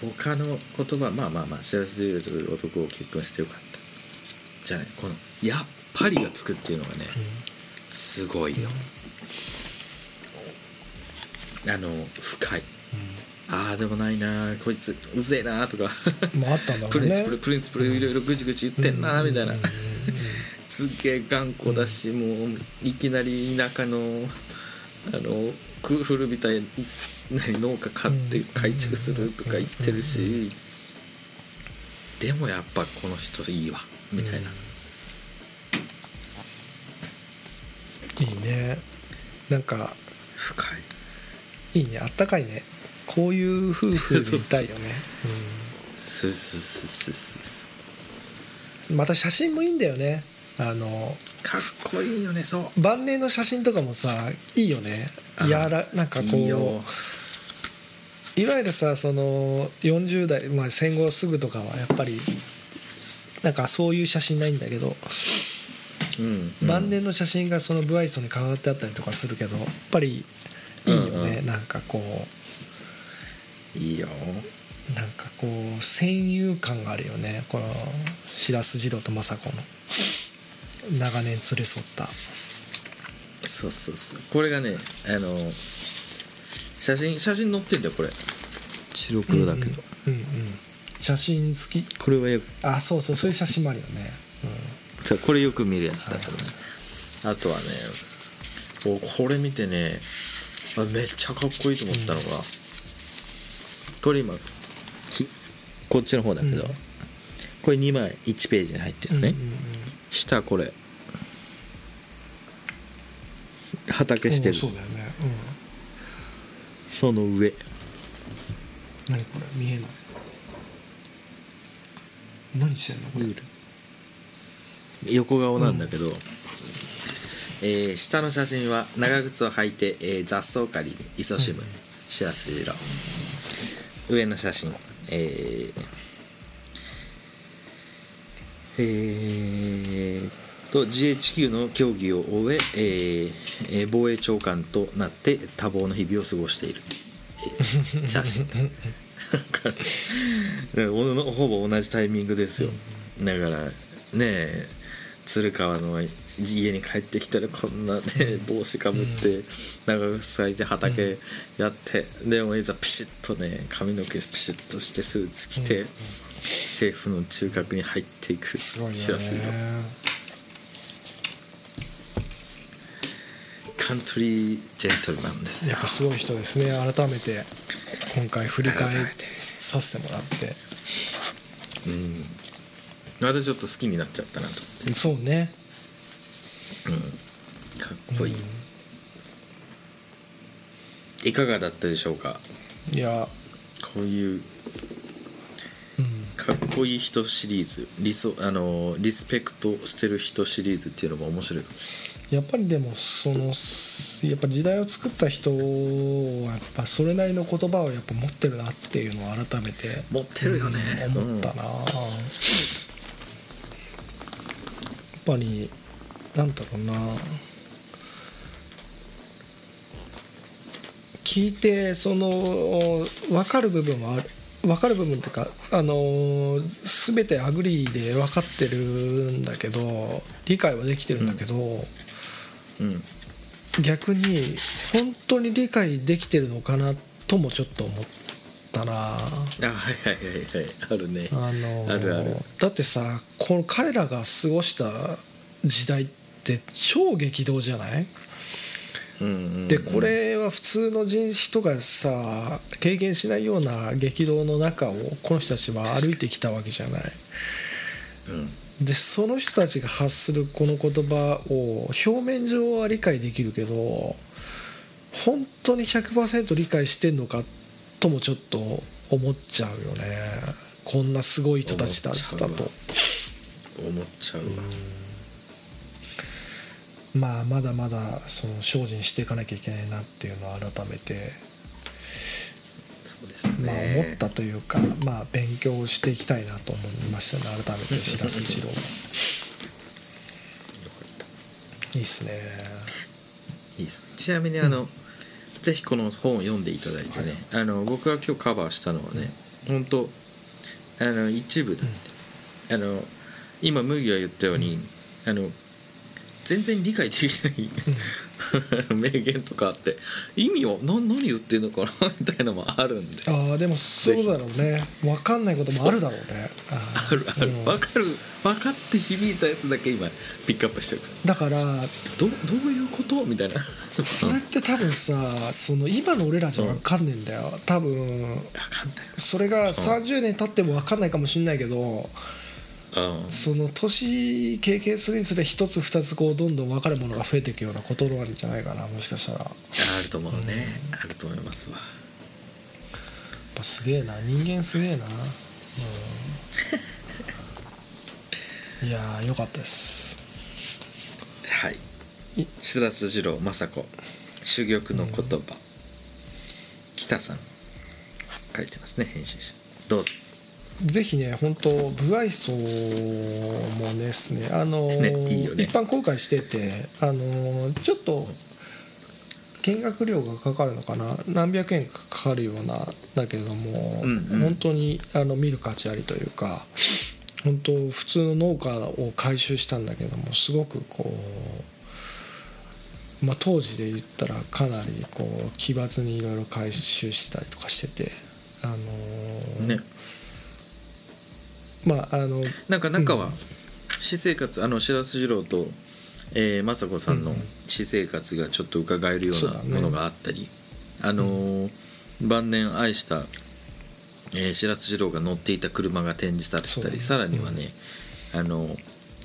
他の言葉まあまあまあ幸せでいるという男を結婚してよかった。じゃあねこの「やっぱり」がつくっていうのがねすごいよ。あの深い。ああでもないなこいつうぜえなとか。まああったんだろプうね。リンスプル。プリンスプルいろいろぐちぐち言ってんなみたいな。すっげえ頑固だしもういきなり田舎のあのく古びたい何農家買って改築するとか言ってるしでもやっぱこの人いいわみたいな、いいね。なんか深い。いいね。あったかいね。こういう夫婦で いたいよね。そうそうそうそうそう。うん、また写真もいいんだよね。あのかっこいいよねそう。晩年の写真とかもさいいよね。やらなんかこういわゆるさその40代、まあ、戦後すぐとかはやっぱりなんかそういう写真ないんだけど、うん、晩年の写真がその不愛想に変わってあったりとかするけどやっぱりいいよね、うんなんかこいいよ。なんかこう戦友感があるよね。この白洲二郎と政子の。長年連れ添った。そうそうそう。これがねあの写真写真載ってんだよこれ。白黒だけど、うんうん、写真付き？これはよく。あそうそうそういう写真もあるよね、そうこれよく見るやつだけどね。あとはねおこれ見てねあめっちゃかっこいいと思ったのが、これ今きこっちの方だけど、うん。これ2枚1ページに入ってるうん、ね、うんうん。下これ。畑してる。うんそうだよね、その上。うん、何これ見えない。何してんのこれ。横顔なんだけど、えー下の写真は長靴を履いて、えー雑草刈りに勤しむ白洲次郎上の写真。えーえーと GHQ の競技を終ええーえー防衛長官となって多忙な日々を過ごしている、えー写真。ほぼ同じタイミングですよ、だからねえ鶴川の家に帰ってきたらこんなね帽子かぶって長靴履いて畑やってでもいざピシッとね髪の毛ピシッとしてスーツ着て政府の中核に入っていくすごいよ知らせるねカントリージェントルマンですよ。やっぱすごい人ですね。改めて今回振り返させてもらって。うん。またちょっと好きになっちゃったなと。そうね。かっこいい、いかがだったでしょうか？いや。こういううん。かっこいい人シリーズ。理想あのリスペクトしてる人シリーズっていうのも面白いかもしやっぱりでもそのやっぱ時代を作った人はやっぱそれなりの言葉をやっぱ持ってるなっていうのを改めて持ってるよね、思ったな、やっぱりなんだろうな。聞いてその分かる部分はある。分かる部分っていうかあの全て agree で分かってるんだけど理解はできてるんだけど、うん、うん逆に本当に理解できてるのかなともちょっと思ったな。あはいはいはいはい。あるね。あのあるある。だってさこの彼らが過ごした時代って超激動じゃない？うんうんうん。でこれは普通の人人がさ経験しないような激動の中をこの人たちは歩いてきたわけじゃない。でその人たちが発するこの言葉を表面上は理解できるけど本当に100%理解してんのかともちょっと思っちゃうよね。こんなすごい人たちだったと。思っちゃう。わまあまだまだその精進していかなきゃいけないなっていうのを改めてまあ思ったというかまあ勉強していきたいなと思いましたね。改めて白洲次郎 いいっすね。いいですね。ちなみにあの、ぜひこの本を読んでいただいてね、あの僕が今日カバーしたのはね本当あの一部だ、あの今麦が言ったように、あの全然理解できない、名言とかあって意味をな何言ってんのかな みたいなのもあるんで。ああでもそうだろうね。分かんないこともあるだろうね。ああるある。うん分かる分かって響いたやつだけ今ピックアップしてる。だからどどういうこと？みたいな。それって多分さその今の俺らじゃ分かんねえんだよ。多分分かんない。それが30年経っても分かんないかもしんないけどうんその年経験するにつれ一つ二つこうどんどん分かるものが増えていくようなことなんじゃないかなもしかしたら。やっあると思うね、あると思いますわ。ぱすげえな人間すげえな、うん、いやーよかったです。はい。い。白洲次郎雅子珠玉の言葉、北さん。書いてますね編集者。どうぞぜひね本当部愛想もですねあのーねいいよね。一般公開しててあのーちょっと見学料がかかるのかな何百円かかかるようなだけども、うんうん。本当にあの見る価値ありというか本当普通の農家を改修したんだけどもすごくこう、まあ、当時で言ったらかなりこう奇抜にいろいろ改修してたりとかしててあのーねまああのなんか中は私生活あの白洲次郎と、えー、雅子さんの私生活がちょっと伺えるよそうなものがあったり、あのー晩年愛した、えー、白洲次郎が乗っていた車が展示されてたり、ね。らにはね、あの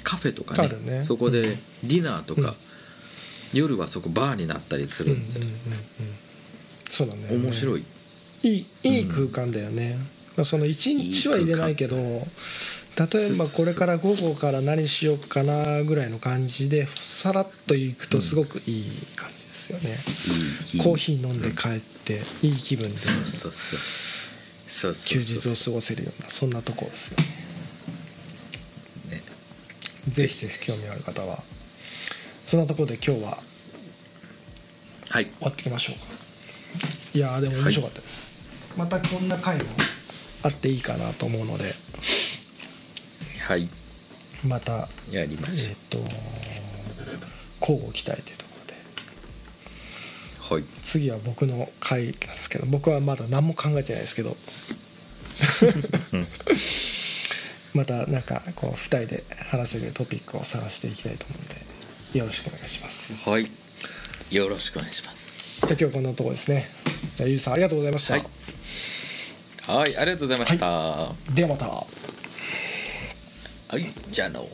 カフェとかねね。そこでうん。ディナーとか、夜はそこバーになったりするんで、そうだね。面白い、いいいい空間だよね、まあその1日は入れないけど例えばこれから午後から何しようかなぐらいの感じでさらっと行くとすごくいい感じですよね、いいいいコーヒー飲んで帰っていい気分で。そうそうそうそうそう休日を過ごせるようなそんなところですよね。ね。ぜひぜひ興味ある方はそんなところで今日ははい。終わっていきましょうか。いやーでも面白かったです、またこんな回もあっていいかなと思うので。はい。またやりまえっ、しと交互期待というところで。はい。次は僕の回なんですけど僕はまだ何も考えてないですけど。またなんかこう2人で話せるトピックを探していきたいと思うのでよろしくお願いします。はい。よろしくお願いします。じゃあ今日はこんなところですね。じゃあゆうじさんありがとうございました、はいはいありがとうございました。はではまた。い、じゃあの